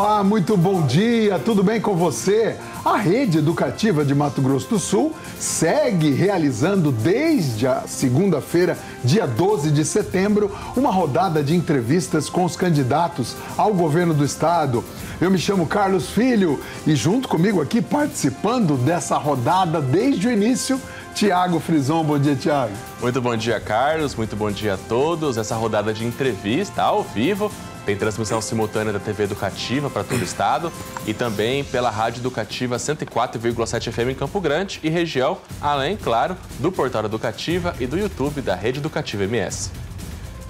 Olá, muito bom dia, tudo bem com você? A rede educativa de Mato Grosso do Sul segue realizando desde a segunda-feira, dia 12 de setembro, uma rodada de entrevistas com os candidatos ao governo do estado. Eu me chamo Carlos Filho e junto comigo aqui participando dessa rodada desde o início, Tiago Frison. Bom dia, Tiago. Muito bom dia, Carlos. Muito bom dia a todos. Essa rodada de entrevista ao vivo tem transmissão simultânea da TV Educativa para todo o estado e também pela Rádio Educativa 104,7 FM em Campo Grande e região, além, claro, do Portal Educativa e do YouTube da Rede Educativa MS.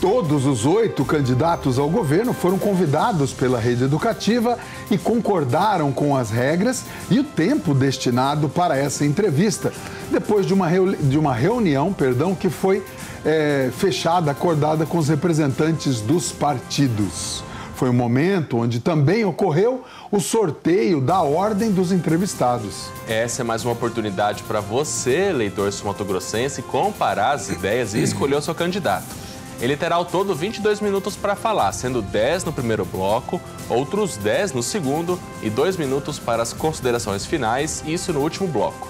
Todos os oito candidatos ao governo foram convidados pela rede educativa e concordaram com as regras e o tempo destinado para essa entrevista, depois de uma, de uma reunião perdão, que foi é, fechada, acordada com os representantes dos partidos. Foi um momento onde também ocorreu o sorteio da ordem dos entrevistados. Essa é mais uma oportunidade para você, eleitor sumatogrossense, comparar as ideias e escolher o seu candidato. Ele terá ao todo 22 minutos para falar, sendo 10 no primeiro bloco, outros 10 no segundo e 2 minutos para as considerações finais, isso no último bloco.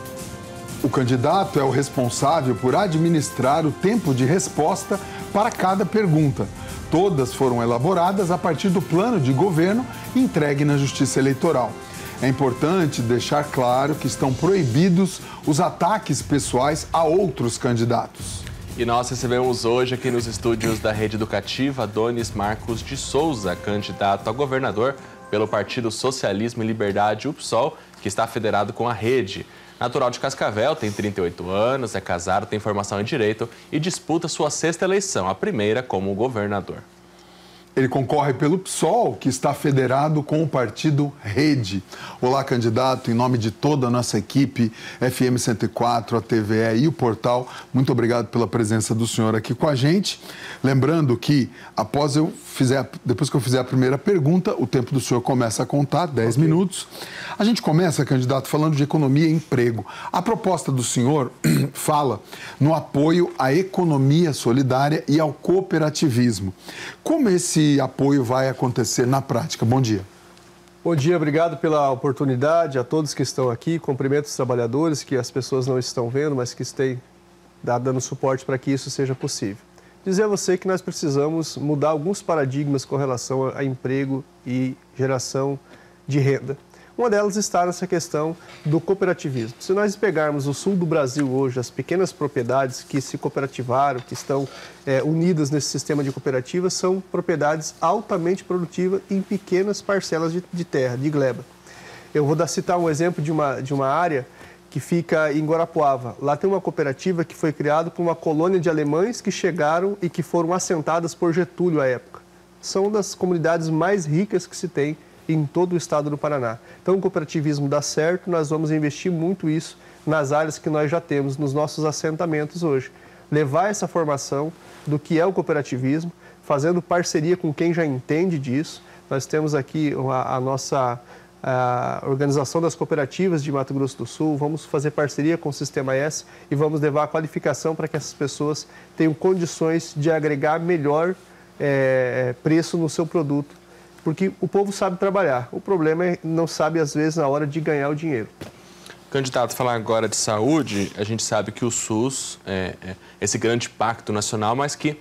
O candidato é o responsável por administrar o tempo de resposta para cada pergunta. Todas foram elaboradas a partir do plano de governo entregue na Justiça Eleitoral. É importante deixar claro que estão proibidos os ataques pessoais a outros candidatos. E nós recebemos hoje aqui nos estúdios da Rede Educativa Donis Marcos de Souza, candidato a governador pelo Partido Socialismo e Liberdade UPSOL, que está federado com a rede. Natural de Cascavel, tem 38 anos, é casado, tem formação em Direito e disputa sua sexta eleição, a primeira como governador. Ele concorre pelo PSOL, que está federado com o partido Rede. Olá, candidato, em nome de toda a nossa equipe, FM 104, a TVE e o portal, muito obrigado pela presença do senhor aqui com a gente. Lembrando que após eu fizer, depois que eu fizer a primeira pergunta, o tempo do senhor começa a contar, 10 okay. minutos. A gente começa, candidato, falando de economia e emprego. A proposta do senhor fala no apoio à economia solidária e ao cooperativismo. Como esse apoio vai acontecer na prática? Bom dia. Bom dia, obrigado pela oportunidade a todos que estão aqui. Cumprimento os trabalhadores que as pessoas não estão vendo, mas que estão dando suporte para que isso seja possível. Dizer a você que nós precisamos mudar alguns paradigmas com relação a emprego e geração de renda. Uma delas está nessa questão do cooperativismo. Se nós pegarmos o sul do Brasil hoje, as pequenas propriedades que se cooperativaram, que estão é, unidas nesse sistema de cooperativas, são propriedades altamente produtivas em pequenas parcelas de, de terra, de gleba. Eu vou dar, citar um exemplo de uma, de uma área que fica em Guarapuava. Lá tem uma cooperativa que foi criada por uma colônia de alemães que chegaram e que foram assentadas por Getúlio à época. São das comunidades mais ricas que se tem em todo o estado do Paraná. Então, o cooperativismo dá certo, nós vamos investir muito isso nas áreas que nós já temos, nos nossos assentamentos hoje. Levar essa formação do que é o cooperativismo, fazendo parceria com quem já entende disso. Nós temos aqui a, a nossa a Organização das Cooperativas de Mato Grosso do Sul, vamos fazer parceria com o Sistema S e vamos levar a qualificação para que essas pessoas tenham condições de agregar melhor é, preço no seu produto porque o povo sabe trabalhar. O problema é não sabe, às vezes, na hora de ganhar o dinheiro. Candidato, falar agora de saúde, a gente sabe que o SUS é, é esse grande pacto nacional, mas que,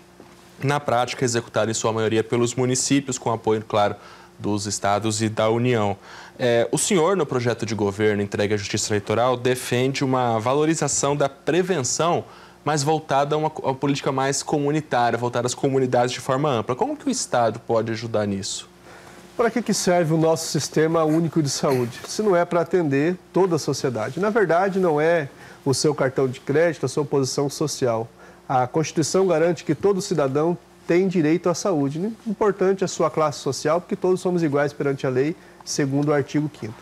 na prática, é executado em sua maioria pelos municípios, com apoio, claro, dos estados e da União. É, o senhor, no projeto de governo entregue à Justiça Eleitoral, defende uma valorização da prevenção, mas voltada a uma, a uma política mais comunitária, voltada às comunidades de forma ampla. Como que o Estado pode ajudar nisso? Para que, que serve o nosso sistema único de saúde? Se não é para atender toda a sociedade. Na verdade, não é o seu cartão de crédito, a sua posição social. A Constituição garante que todo cidadão tem direito à saúde. Importante a sua classe social, porque todos somos iguais perante a lei, segundo o artigo 5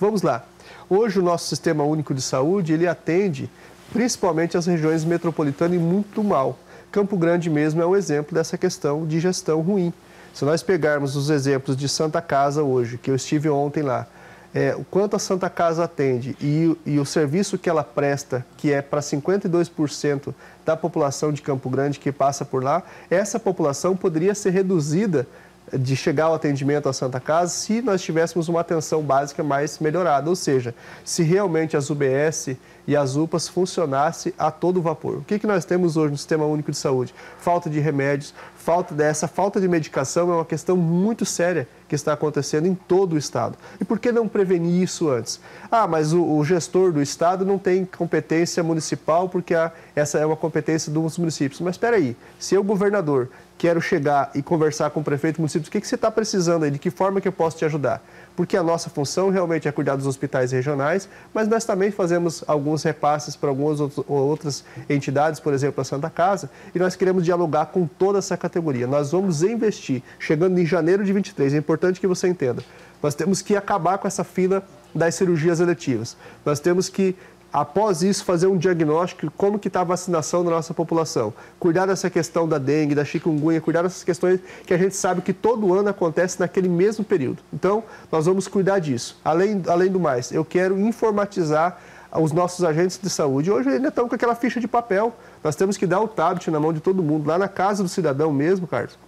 Vamos lá. Hoje o nosso sistema único de saúde, ele atende principalmente as regiões metropolitanas e muito mal. Campo Grande mesmo é um exemplo dessa questão de gestão ruim. Se nós pegarmos os exemplos de Santa Casa hoje, que eu estive ontem lá, é, o quanto a Santa Casa atende e, e o serviço que ela presta, que é para 52% da população de Campo Grande que passa por lá, essa população poderia ser reduzida de chegar ao atendimento à Santa Casa se nós tivéssemos uma atenção básica mais melhorada, ou seja, se realmente as UBS e as UPAs funcionassem a todo vapor. O que, que nós temos hoje no Sistema Único de Saúde? Falta de remédios, falta dessa falta de medicação é uma questão muito séria que está acontecendo em todo o Estado. E por que não prevenir isso antes? Ah, mas o, o gestor do Estado não tem competência municipal porque a, essa é uma competência dos municípios. Mas espera aí, se eu, governador, quero chegar e conversar com o prefeito do município, o que, que você está precisando aí, de que forma que eu posso te ajudar? Porque a nossa função realmente é cuidar dos hospitais regionais, mas nós também fazemos alguns repasses para algumas outras entidades, por exemplo, a Santa Casa, e nós queremos dialogar com toda essa categoria. Nós vamos investir, chegando em janeiro de 23, é importante que você entenda, nós temos que acabar com essa fila das cirurgias eletivas. Nós temos que após isso, fazer um diagnóstico como que está a vacinação da nossa população. Cuidar dessa questão da dengue, da chikungunya, cuidar dessas questões que a gente sabe que todo ano acontece naquele mesmo período. Então, nós vamos cuidar disso. Além, além do mais, eu quero informatizar os nossos agentes de saúde. Hoje ainda estão com aquela ficha de papel. Nós temos que dar o tablet na mão de todo mundo, lá na casa do cidadão mesmo, Carlos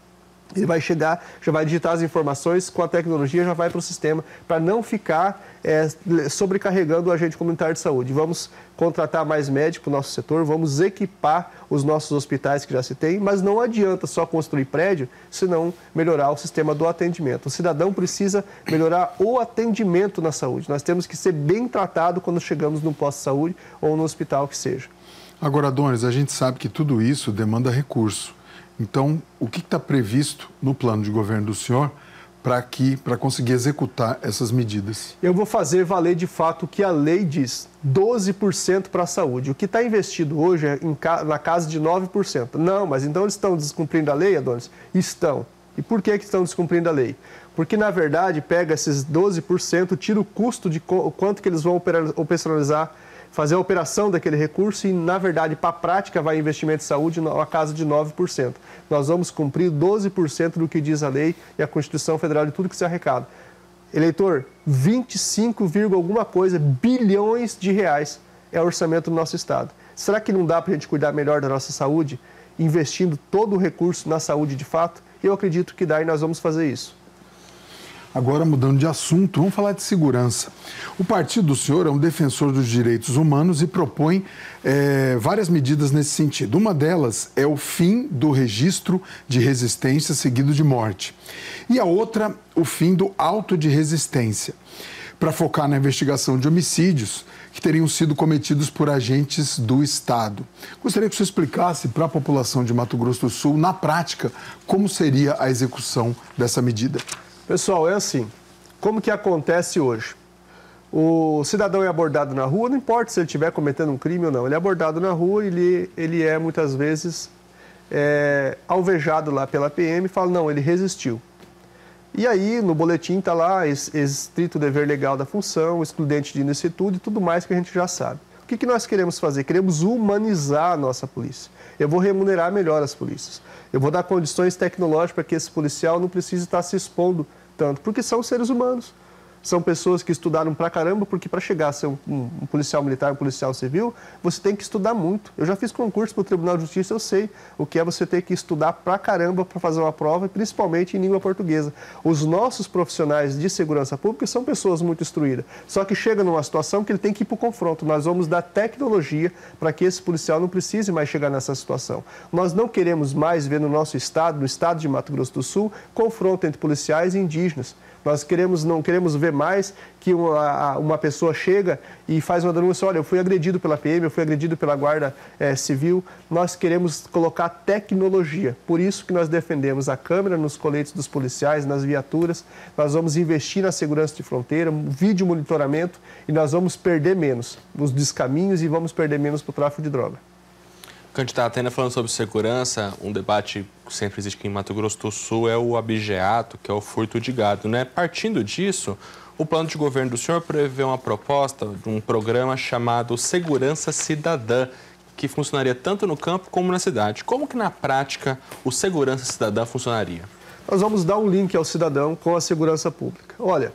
ele vai chegar, já vai digitar as informações, com a tecnologia já vai para o sistema, para não ficar é, sobrecarregando o agente comunitário de saúde. Vamos contratar mais médicos para o nosso setor, vamos equipar os nossos hospitais que já se tem, mas não adianta só construir prédio se não melhorar o sistema do atendimento. O cidadão precisa melhorar o atendimento na saúde. Nós temos que ser bem tratado quando chegamos no posto de saúde ou no hospital que seja. Agora, Donis, a gente sabe que tudo isso demanda recurso. Então, o que está previsto no plano de governo do senhor para que para conseguir executar essas medidas? Eu vou fazer valer de fato o que a lei diz, 12% para a saúde. O que está investido hoje é em, na casa de 9%. Não, mas então eles estão descumprindo a lei, Adonis? Estão. E por que, que estão descumprindo a lei? Porque, na verdade, pega esses 12%, tira o custo de quanto que eles vão operacionalizar fazer a operação daquele recurso e, na verdade, para a prática, vai investimento em saúde a casa de 9%. Nós vamos cumprir 12% do que diz a lei e a Constituição Federal de tudo que se arrecada. Eleitor, 25, alguma coisa bilhões de reais é o orçamento do nosso Estado. Será que não dá para a gente cuidar melhor da nossa saúde, investindo todo o recurso na saúde de fato? Eu acredito que dá e nós vamos fazer isso. Agora, mudando de assunto, vamos falar de segurança. O partido do senhor é um defensor dos direitos humanos e propõe é, várias medidas nesse sentido. Uma delas é o fim do registro de resistência seguido de morte. E a outra, o fim do auto de resistência, para focar na investigação de homicídios que teriam sido cometidos por agentes do Estado. Gostaria que você explicasse para a população de Mato Grosso do Sul, na prática, como seria a execução dessa medida. Pessoal, é assim. Como que acontece hoje? O cidadão é abordado na rua, não importa se ele estiver cometendo um crime ou não, ele é abordado na rua e ele, ele é muitas vezes é, alvejado lá pela PM e fala, não, ele resistiu. E aí, no boletim está lá estrito dever legal da função, excludente de ilicitude e tudo mais que a gente já sabe. O que, que nós queremos fazer? Queremos humanizar a nossa polícia. Eu vou remunerar melhor as polícias. Eu vou dar condições tecnológicas para que esse policial não precise estar se expondo tanto, porque são seres humanos são pessoas que estudaram pra caramba, porque para chegar a ser um, um, policial militar, um policial civil, você tem que estudar muito. Eu já fiz concurso para o Tribunal de Justiça, eu sei o que é você ter que estudar pra caramba para fazer uma prova, principalmente em língua portuguesa. Os nossos profissionais de segurança pública são pessoas muito instruídas, só que chega numa situação que ele tem que ir para o confronto. Nós vamos dar tecnologia para que esse policial não precise mais chegar nessa situação. Nós não queremos mais ver no nosso estado, no estado de Mato Grosso do Sul, confronto entre policiais e indígenas. Nós queremos, não queremos ver mais que uma, uma pessoa chega e faz uma denúncia, olha, eu fui agredido pela PM, eu fui agredido pela Guarda é, Civil. Nós queremos colocar tecnologia. Por isso que nós defendemos a câmera nos coletes dos policiais, nas viaturas. Nós vamos investir na segurança de fronteira, vídeo monitoramento e nós vamos perder menos nos descaminhos e vamos perder menos para o tráfico de droga. Candidato, ainda falando sobre segurança, um debate que sempre existe aqui em Mato Grosso do Sul é o abigeato, que é o furto de gado. Né? Partindo disso, o plano de governo do senhor prevê uma proposta de um programa chamado Segurança Cidadã, que funcionaria tanto no campo como na cidade. Como que na prática o Segurança Cidadã funcionaria? Nós vamos dar um link ao cidadão com a segurança pública. Olha,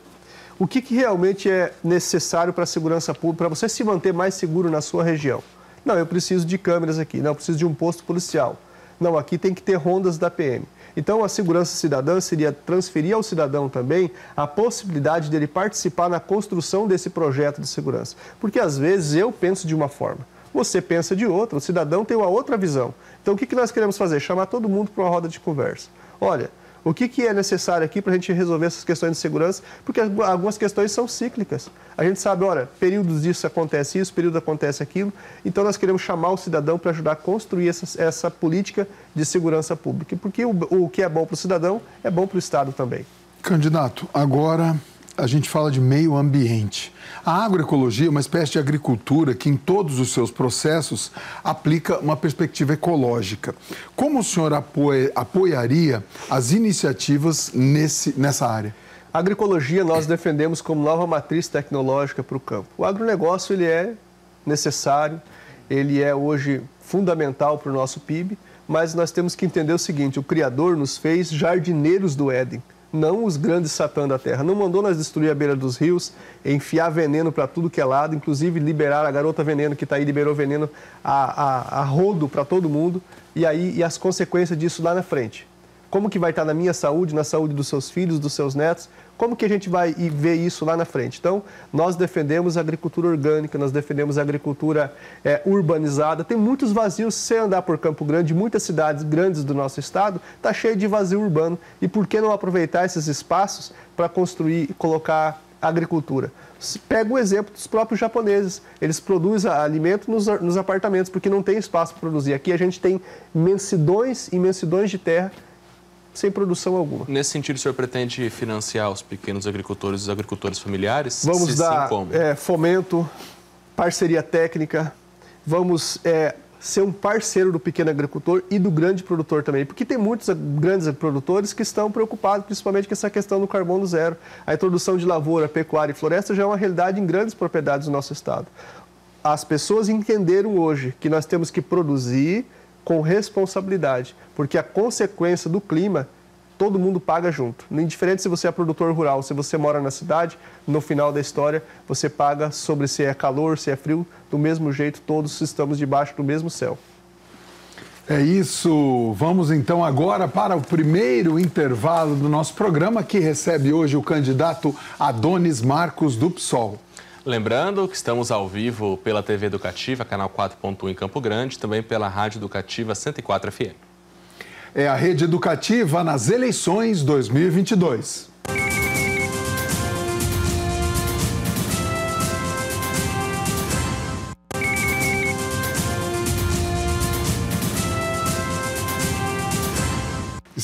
o que, que realmente é necessário para a segurança pública, para você se manter mais seguro na sua região? Não, eu preciso de câmeras aqui. Não, eu preciso de um posto policial. Não, aqui tem que ter rondas da PM. Então, a segurança cidadã seria transferir ao cidadão também a possibilidade dele participar na construção desse projeto de segurança. Porque às vezes eu penso de uma forma, você pensa de outra, o cidadão tem uma outra visão. Então, o que nós queremos fazer? Chamar todo mundo para uma roda de conversa. Olha, o que, que é necessário aqui para a gente resolver essas questões de segurança? Porque algumas questões são cíclicas. A gente sabe, olha, períodos disso acontece isso, período acontece aquilo. Então nós queremos chamar o cidadão para ajudar a construir essa, essa política de segurança pública. Porque o, o que é bom para o cidadão é bom para o Estado também. Candidato, agora a gente fala de meio ambiente. A agroecologia é uma espécie de agricultura que, em todos os seus processos, aplica uma perspectiva ecológica. Como o senhor apoia, apoiaria as iniciativas nesse, nessa área? A agroecologia nós defendemos como nova matriz tecnológica para o campo. O agronegócio ele é necessário, ele é hoje fundamental para o nosso PIB, mas nós temos que entender o seguinte: o Criador nos fez jardineiros do Éden não os grandes satã da terra. Não mandou nós destruir a beira dos rios, enfiar veneno para tudo que é lado, inclusive liberar a garota veneno que está aí, liberou veneno a, a, a rodo para todo mundo, e aí e as consequências disso lá na frente. Como que vai estar na minha saúde, na saúde dos seus filhos, dos seus netos? Como que a gente vai ver isso lá na frente? Então, nós defendemos a agricultura orgânica, nós defendemos a agricultura é, urbanizada. Tem muitos vazios, se andar por Campo Grande, muitas cidades grandes do nosso estado, está cheio de vazio urbano. E por que não aproveitar esses espaços para construir e colocar agricultura? Pega o exemplo dos próprios japoneses. Eles produzem alimento nos, nos apartamentos, porque não tem espaço para produzir. Aqui a gente tem imensidões, imensidões de terra sem produção alguma. Nesse sentido, o senhor pretende financiar os pequenos agricultores e os agricultores familiares? Vamos Se dar sim, é, fomento, parceria técnica, vamos é, ser um parceiro do pequeno agricultor e do grande produtor também, porque tem muitos grandes produtores que estão preocupados principalmente com essa questão do carbono zero. A introdução de lavoura, pecuária e floresta já é uma realidade em grandes propriedades do nosso estado. As pessoas entenderam hoje que nós temos que produzir com responsabilidade, porque a consequência do clima todo mundo paga junto. Indiferente se você é produtor rural, se você mora na cidade, no final da história você paga sobre se é calor, se é frio, do mesmo jeito todos estamos debaixo do mesmo céu. É isso. Vamos então agora para o primeiro intervalo do nosso programa que recebe hoje o candidato Adonis Marcos do PSOL. Lembrando que estamos ao vivo pela TV Educativa, canal 4.1 em Campo Grande, também pela Rádio Educativa 104 FM. É a rede educativa nas eleições 2022.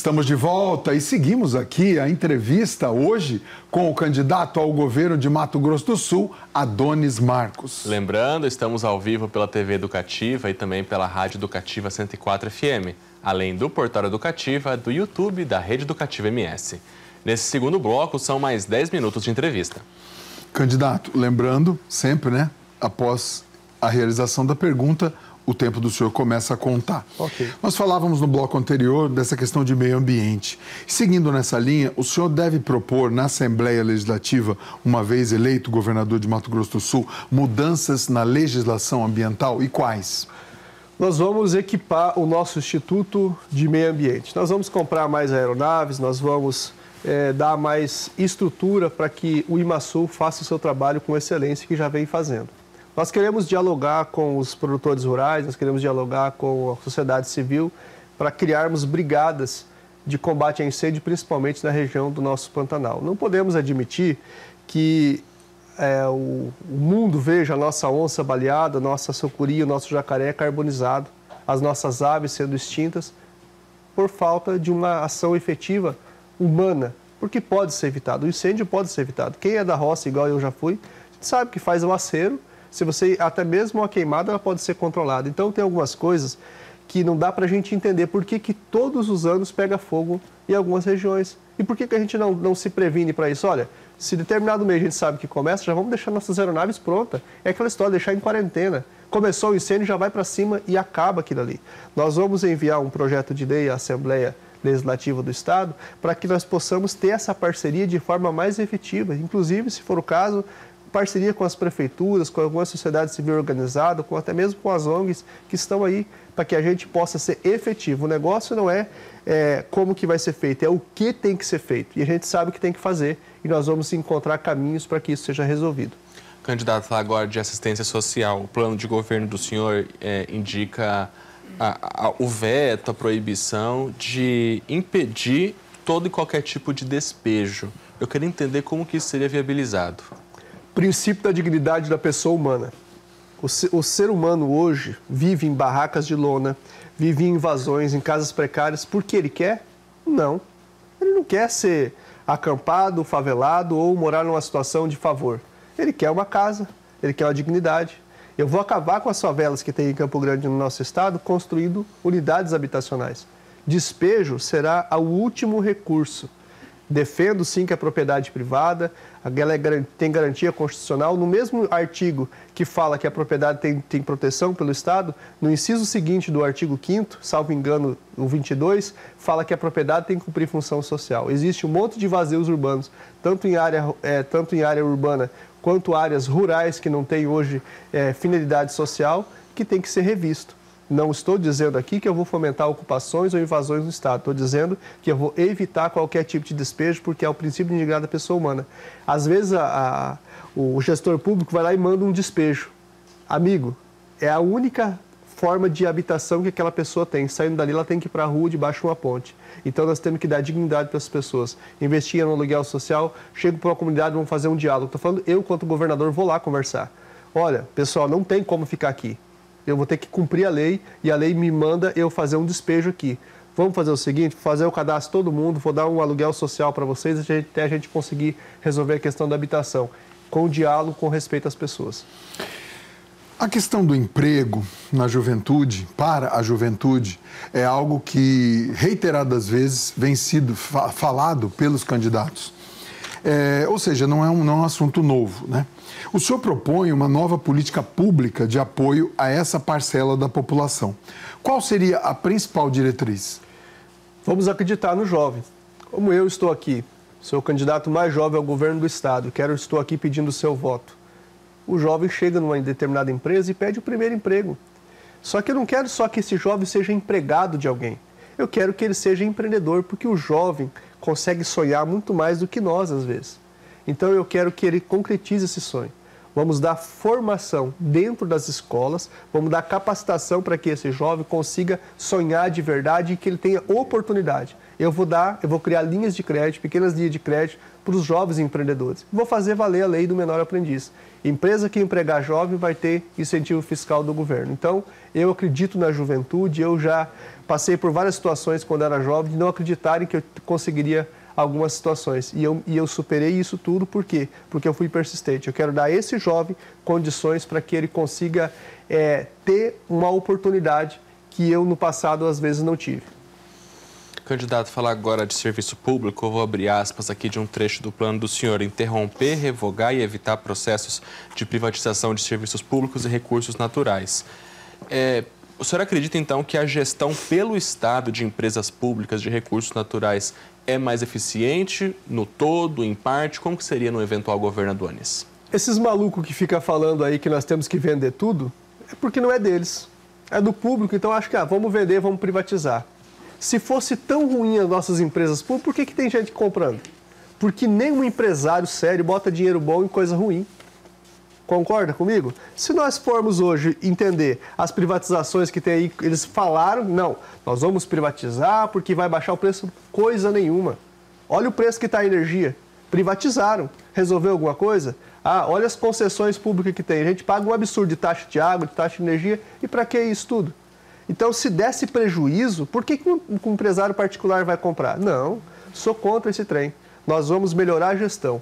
Estamos de volta e seguimos aqui a entrevista hoje com o candidato ao governo de Mato Grosso do Sul, Adonis Marcos. Lembrando, estamos ao vivo pela TV Educativa e também pela Rádio Educativa 104 FM, além do Portal Educativa, do YouTube e da Rede Educativa MS. Nesse segundo bloco, são mais 10 minutos de entrevista. Candidato, lembrando sempre, né, após a realização da pergunta, o tempo do senhor começa a contar. Okay. Nós falávamos no bloco anterior dessa questão de meio ambiente. Seguindo nessa linha, o senhor deve propor na Assembleia Legislativa, uma vez eleito governador de Mato Grosso do Sul, mudanças na legislação ambiental e quais? Nós vamos equipar o nosso Instituto de Meio Ambiente. Nós vamos comprar mais aeronaves, nós vamos é, dar mais estrutura para que o IMASUL faça o seu trabalho com excelência que já vem fazendo. Nós queremos dialogar com os produtores rurais, nós queremos dialogar com a sociedade civil para criarmos brigadas de combate a incêndio, principalmente na região do nosso Pantanal. Não podemos admitir que é, o, o, mundo veja a nossa onça baleada, a nossa sucuri, o nosso jacaré carbonizado, as nossas aves sendo extintas por falta de uma ação efetiva humana, porque pode ser evitado. O incêndio pode ser evitado. Quem é da roça, igual eu já fui, sabe que faz um acero se você até mesmo uma queimada ela pode ser controlada. Então tem algumas coisas que não dá para a gente entender por que, que todos os anos pega fogo em algumas regiões. E por que, que a gente não, não se previne para isso? Olha, se determinado mês a gente sabe que começa, já vamos deixar nossas aeronaves prontas. É aquela história, deixar em quarentena. Começou o incêndio, já vai para cima e acaba aquilo ali. Nós vamos enviar um projeto de lei à Assembleia Legislativa do Estado para que nós possamos ter essa parceria de forma mais efetiva. Inclusive, se for o caso, parceria com as prefeituras, com alguma sociedade civil organizada, com até mesmo com as ONGs que estão aí para que a gente possa ser efetivo. O negócio não é, é, como que vai ser feito, é o que tem que ser feito. E a gente sabe o que tem que fazer e nós vamos encontrar caminhos para que isso seja resolvido. Candidato agora de assistência social, o plano de governo do senhor é, indica a, a, o veto, a proibição de impedir todo e qualquer tipo de despejo. Eu queria entender como que isso seria viabilizado. Princípio da dignidade da pessoa humana. O, o ser humano hoje vive em barracas de lona, vive em invasões, em casas precárias, porque ele quer? Não. Ele não quer ser acampado, favelado ou morar numa situação de favor. Ele quer uma casa, ele quer uma dignidade. Eu vou acabar com as favelas que tem em Campo Grande no nosso estado, construindo unidades habitacionais. Despejo será o último recurso. Defendo sim que a propriedade privada ela é, tem garantia constitucional. No mesmo artigo que fala que a propriedade tem, tem proteção pelo Estado, no inciso seguinte do artigo 5, salvo engano, o 22, fala que a propriedade tem que cumprir função social. Existe um monte de vazios urbanos, tanto em área, é, tanto em área urbana quanto áreas rurais que não têm hoje é, finalidade social, que tem que ser revisto. Não estou dizendo aqui que eu vou fomentar ocupações ou invasões no Estado. Estou dizendo que eu vou evitar qualquer tipo de despejo, porque é o princípio de da pessoa humana. Às vezes, a, a, o gestor público vai lá e manda um despejo. Amigo, é a única forma de habitação que aquela pessoa tem. Saindo dali, ela tem que ir para a rua debaixo de uma ponte. Então, nós temos que dar dignidade para essas pessoas. Investir no aluguel social, chego para uma comunidade, vamos fazer um diálogo. Estou falando, eu, quanto governador, vou lá conversar. Olha, pessoal, não tem como ficar aqui eu vou ter que cumprir a lei e a lei me manda eu fazer um despejo aqui. Vamos fazer o seguinte, fazer o cadastro todo mundo, vou dar um aluguel social para vocês até a gente conseguir resolver a questão da habitação, com diálogo, com respeito às pessoas. A questão do emprego na juventude, para a juventude, é algo que reiteradas vezes vem sido falado pelos candidatos. É, ou seja, não é, um, não é um assunto novo. Né? O senhor propõe uma nova política pública de apoio a essa parcela da população. Qual seria a principal diretriz? Vamos acreditar no jovem. Como eu estou aqui, sou o candidato mais jovem ao governo do Estado, quero estou aqui pedindo o seu voto. O jovem chega numa determinada empresa e pede o primeiro emprego. Só que eu não quero só que esse jovem seja empregado de alguém. Eu quero que ele seja empreendedor, porque o jovem consegue sonhar muito mais do que nós, às vezes. Então eu quero que ele concretize esse sonho. Vamos dar formação dentro das escolas, vamos dar capacitação para que esse jovem consiga sonhar de verdade e que ele tenha oportunidade. Eu vou dar, eu vou criar linhas de crédito, pequenas linhas de crédito para os jovens empreendedores. Vou fazer valer a lei do menor aprendiz. Empresa que empregar jovem vai ter incentivo fiscal do governo. Então, eu acredito na juventude, eu já passei por várias situações quando era jovem de não acreditarem que eu conseguiria algumas situações. E eu, e eu superei isso tudo por quê? Porque eu fui persistente. Eu quero dar a esse jovem condições para que ele consiga é, ter uma oportunidade que eu no passado às vezes não tive. Candidato, falar agora de serviço público, eu vou abrir aspas aqui de um trecho do plano do senhor: interromper, revogar e evitar processos de privatização de serviços públicos e recursos naturais. É, o senhor acredita então que a gestão pelo Estado de empresas públicas de recursos naturais é mais eficiente no todo, em parte? Como que seria no eventual governo Adonis? Esses malucos que ficam falando aí que nós temos que vender tudo, é porque não é deles. É do público, então acho que ah, vamos vender, vamos privatizar. Se fosse tão ruim as nossas empresas públicas, por que, que tem gente comprando? Porque nenhum empresário sério bota dinheiro bom em coisa ruim. Concorda comigo? Se nós formos hoje entender as privatizações que tem aí, eles falaram, não, nós vamos privatizar porque vai baixar o preço, coisa nenhuma. Olha o preço que está a energia. Privatizaram. Resolveu alguma coisa? Ah, olha as concessões públicas que tem. A gente paga um absurdo de taxa de água, de taxa de energia, e para que isso tudo? Então, se desse prejuízo, por que, que um, um empresário particular vai comprar? Não, sou contra esse trem. Nós vamos melhorar a gestão.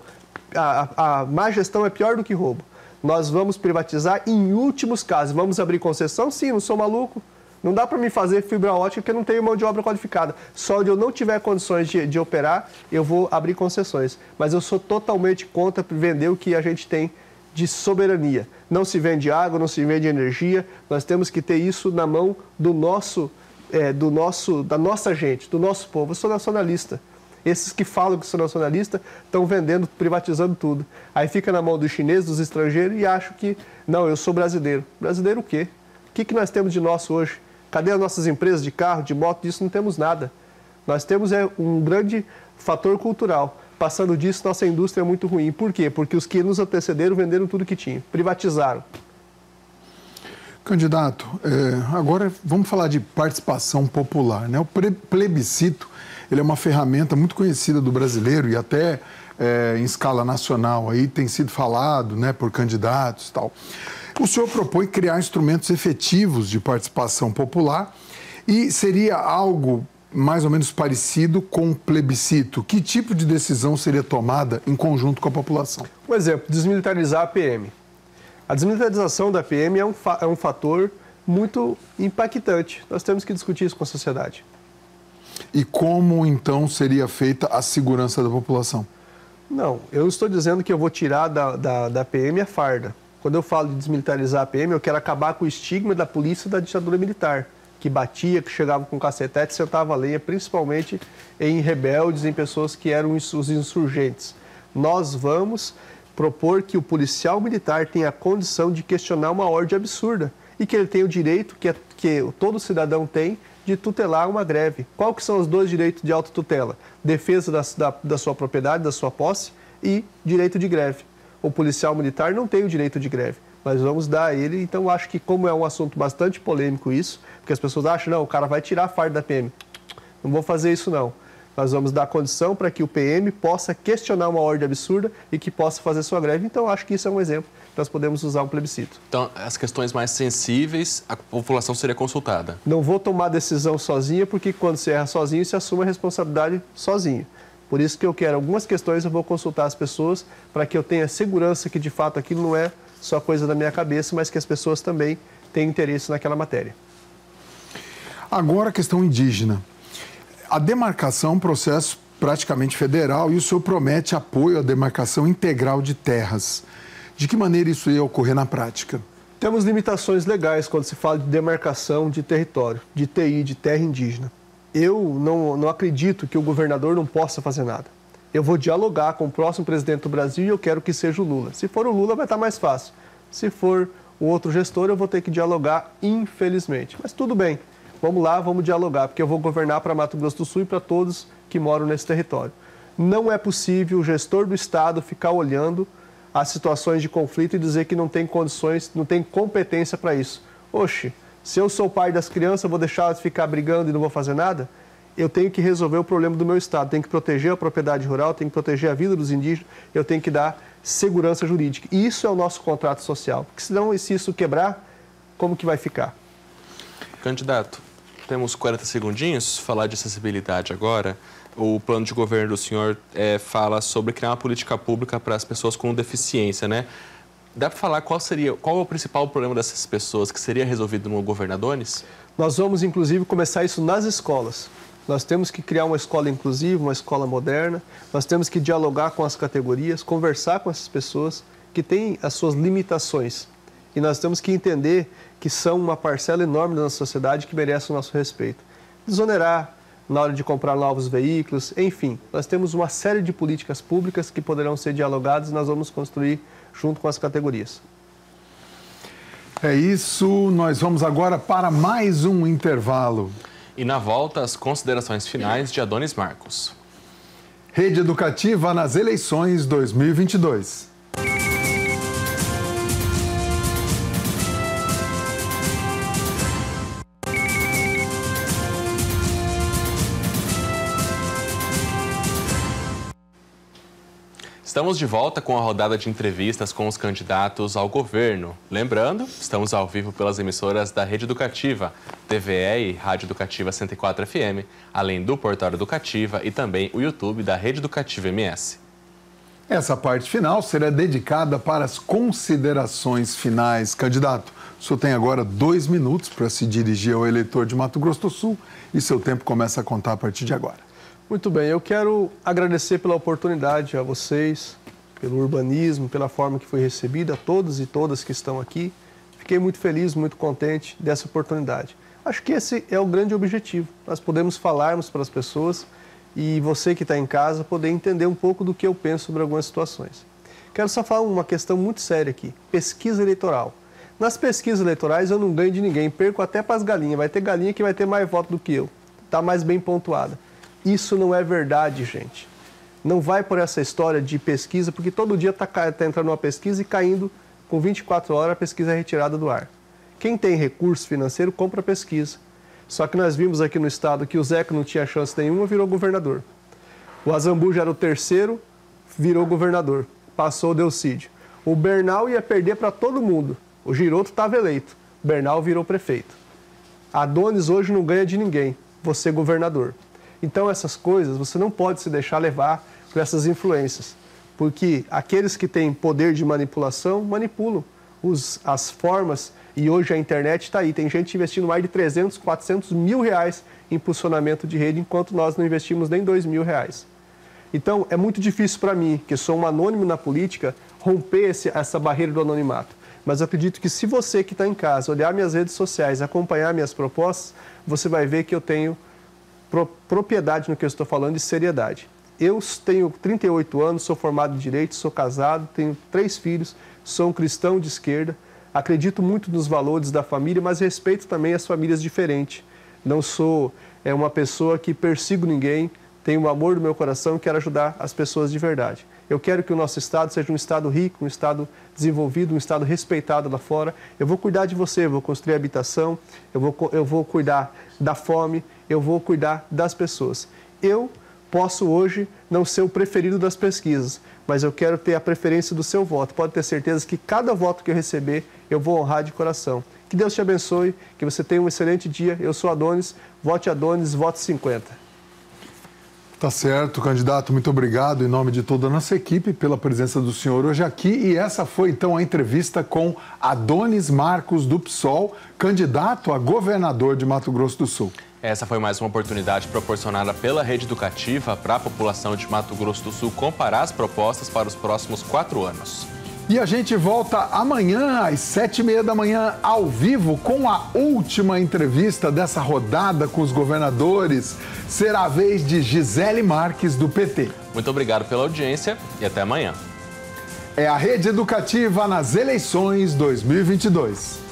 A, a, a má gestão é pior do que roubo nós vamos privatizar em últimos casos. Vamos abrir concessão? Sim, não sou maluco. Não dá para me fazer fibra ótica porque eu não tenho mão de obra qualificada. Só onde eu não tiver condições de, de, operar, eu vou abrir concessões. Mas eu sou totalmente contra vender o que a gente tem de soberania. Não se vende água, não se vende energia. Nós temos que ter isso na mão do nosso, é, do nosso, da nossa gente, do nosso povo. Eu sou nacionalista. Esses que falam que são nacionalistas estão vendendo, privatizando tudo. Aí fica na mão dos chineses, dos estrangeiros e acham que, não, eu sou brasileiro. Brasileiro o quê? O que, que nós temos de nosso hoje? Cadê as nossas empresas de carro, de moto? Disso não temos nada. Nós temos é, um grande fator cultural. Passando disso, nossa indústria é muito ruim. Por quê? Porque os que nos antecederam venderam tudo que tinham, privatizaram. Candidato, é, agora vamos falar de participação popular. Né? O plebiscito ele é uma ferramenta muito conhecida do brasileiro e até é, em escala nacional aí tem sido falado né, por candidatos e tal. O senhor propõe criar instrumentos efetivos de participação popular e seria algo mais ou menos parecido com plebiscito. Que tipo de decisão seria tomada em conjunto com a população? Um exemplo, desmilitarizar a PM. A desmilitarização da PM é um, é um fator muito impactante. Nós temos que discutir isso com a sociedade. E como então seria feita a segurança da população? Não, eu estou dizendo que eu vou tirar da, da, da, PM a farda. Quando eu falo de desmilitarizar a PM, eu quero acabar com o estigma da polícia da ditadura militar, que batia, que chegava com cacetete sentava a lenha, principalmente em rebeldes, em pessoas que eram os insurgentes. Nós vamos propor que o policial militar tenha a condição de questionar uma ordem absurda e que ele tenha o direito que, que todo cidadão tem de tutelar uma greve. Qual que são os dois direitos de autotutela? Defesa da, da, da sua propriedade, da sua posse e direito de greve. O policial militar não tem o direito de greve. Nós vamos dar a ele, então acho que como é um assunto bastante polêmico isso, porque as pessoas acham, não, o cara vai tirar a farda da PM. Não vou fazer isso não. Nós vamos dar condição para que o PM possa questionar uma ordem absurda e que possa fazer sua greve. Então, acho que isso é um exemplo. Nós podemos usar um plebiscito. Então, as questões mais sensíveis, a população seria consultada? Não vou tomar decisão sozinha, porque quando você erra sozinho, você assume a responsabilidade sozinho. Por isso que eu quero algumas questões, eu vou consultar as pessoas para que eu tenha segurança que de fato aquilo não é só coisa da minha cabeça, mas que as pessoas também têm interesse naquela matéria. Agora a questão indígena. A demarcação é um processo praticamente federal e o senhor promete apoio à demarcação integral de terras. De que maneira isso ia ocorrer na prática? Temos limitações legais quando se fala de demarcação de território, de TI, de terra indígena. Eu não, não acredito que o governador não possa fazer nada. Eu vou dialogar com o próximo presidente do Brasil e eu quero que seja o Lula. Se for o Lula, vai estar mais fácil. Se for o outro gestor, eu vou ter que dialogar, infelizmente. Mas tudo bem. Vamos lá, vamos dialogar, porque eu vou governar para Mato Grosso do Sul e para todos que moram nesse território. Não é possível o gestor do Estado ficar olhando as situações de conflito e dizer que não tem condições, não tem competência para isso. Oxe, se eu sou pai das crianças, vou deixar elas ficar brigando e não vou fazer nada? Eu tenho que resolver o problema do meu Estado, tenho que proteger a propriedade rural, tenho que proteger a vida dos indígenas, eu tenho que dar segurança jurídica. E isso é o nosso contrato social, porque senão, se isso quebrar, como que vai ficar? Candidato, temos 40 segundinhos, falar de acessibilidade agora. O plano de governo do senhor é, fala sobre criar uma política pública para as pessoas com deficiência, né? Dá para falar qual seria, qual é o principal problema dessas pessoas que seria resolvido no governadores? Nós vamos, inclusive, começar isso nas escolas. Nós temos que criar uma escola inclusiva, uma escola moderna. Nós temos que dialogar com as categorias, conversar com essas pessoas que têm as suas limitações. E nós temos que entender que são uma parcela enorme da nossa sociedade que merece o nosso respeito. Desonerar na hora de comprar novos veículos, enfim, nós temos uma série de políticas públicas que poderão ser dialogadas e nós vamos construir junto com as categorias. É isso, nós vamos agora para mais um intervalo. E na volta, as considerações finais de Adonis Marcos. Rede Educativa nas eleições 2022. Estamos de volta com a rodada de entrevistas com os candidatos ao governo. Lembrando, estamos ao vivo pelas emissoras da Rede Educativa, TVE e Rádio Educativa 104 FM, além do Portal Educativa e também o YouTube da Rede Educativa MS. Essa parte final será dedicada para as considerações finais. Candidato, o senhor tem agora dois minutos para se dirigir ao eleitor de Mato Grosso do Sul e seu tempo começa a contar a partir de agora. Muito bem, eu quero agradecer pela oportunidade a vocês, pelo urbanismo, pela forma que foi recebida, a todos e todas que estão aqui. Fiquei muito feliz, muito contente dessa oportunidade. Acho que esse é o grande objetivo. Nós podemos falarmos para as pessoas e você que está em casa poder entender um pouco do que eu penso sobre algumas situações. Quero só falar uma questão muito séria aqui: pesquisa eleitoral. Nas pesquisas eleitorais eu não ganho de ninguém, perco até para as galinhas. Vai ter galinha que vai ter mais voto do que eu, está mais bem pontuada. Isso não é verdade, gente. Não vai por essa história de pesquisa, porque todo dia está tá entrando uma pesquisa e caindo com 24 horas a pesquisa é retirada do ar. Quem tem recurso financeiro compra pesquisa. Só que nós vimos aqui no estado que o Zeca não tinha chance nenhuma, virou governador. O Azambu já era o terceiro, virou governador. Passou o Delcídio. O Bernal ia perder para todo mundo. O Giroto estava eleito. Bernal virou prefeito. Adonis hoje não ganha de ninguém. Você governador. Então essas coisas você não pode se deixar levar por essas influências. Porque aqueles que têm poder de manipulação manipulam os, as formas e hoje a internet está aí. Tem gente investindo mais de 300, 400 mil reais em impulsionamento de rede, enquanto nós não investimos nem 2 mil reais. Então, é muito difícil para mim, que sou um anônimo na política, romper esse, essa barreira do anonimato. Mas acredito que se você que está em casa olhar minhas redes sociais, acompanhar minhas propostas, você vai ver que eu tenho pro, propriedade no que eu estou falando e seriedade. Eu tenho 38 anos, sou formado em Direito, sou casado, tenho três filhos, sou um cristão de esquerda, acredito muito nos valores da família, mas respeito também as famílias diferentes. Não sou é, uma pessoa que persigo ninguém, tenho o amor do meu coração e quero ajudar as pessoas de verdade. Eu quero que o nosso Estado seja um Estado rico, um Estado desenvolvido, um Estado respeitado lá fora. Eu vou cuidar de você, vou construir habitação, eu vou, eu vou cuidar da fome, eu vou cuidar das pessoas. Eu posso hoje não ser o preferido das pesquisas, mas eu quero ter a preferência do seu voto. Pode ter certeza que cada voto que eu receber, eu vou honrar de coração. Que Deus te abençoe, que você tenha um excelente dia. Eu sou Adonis, vote Adonis, vote 50. Tá certo, candidato. Muito obrigado em nome de toda a nossa equipe pela presença do senhor hoje aqui. E essa foi então a entrevista com Adonis Marcos do PSOL, candidato a governador de Mato Grosso do Sul. Essa foi mais uma oportunidade proporcionada pela rede educativa para a população de Mato Grosso do Sul comparar as propostas para os próximos quatro anos. E a gente volta amanhã às sete e meia da manhã ao vivo com a última entrevista dessa rodada com os governadores. Será a vez de Gisele Marques do PT. Muito obrigado pela audiência e até amanhã. É a rede educativa nas eleições 2022.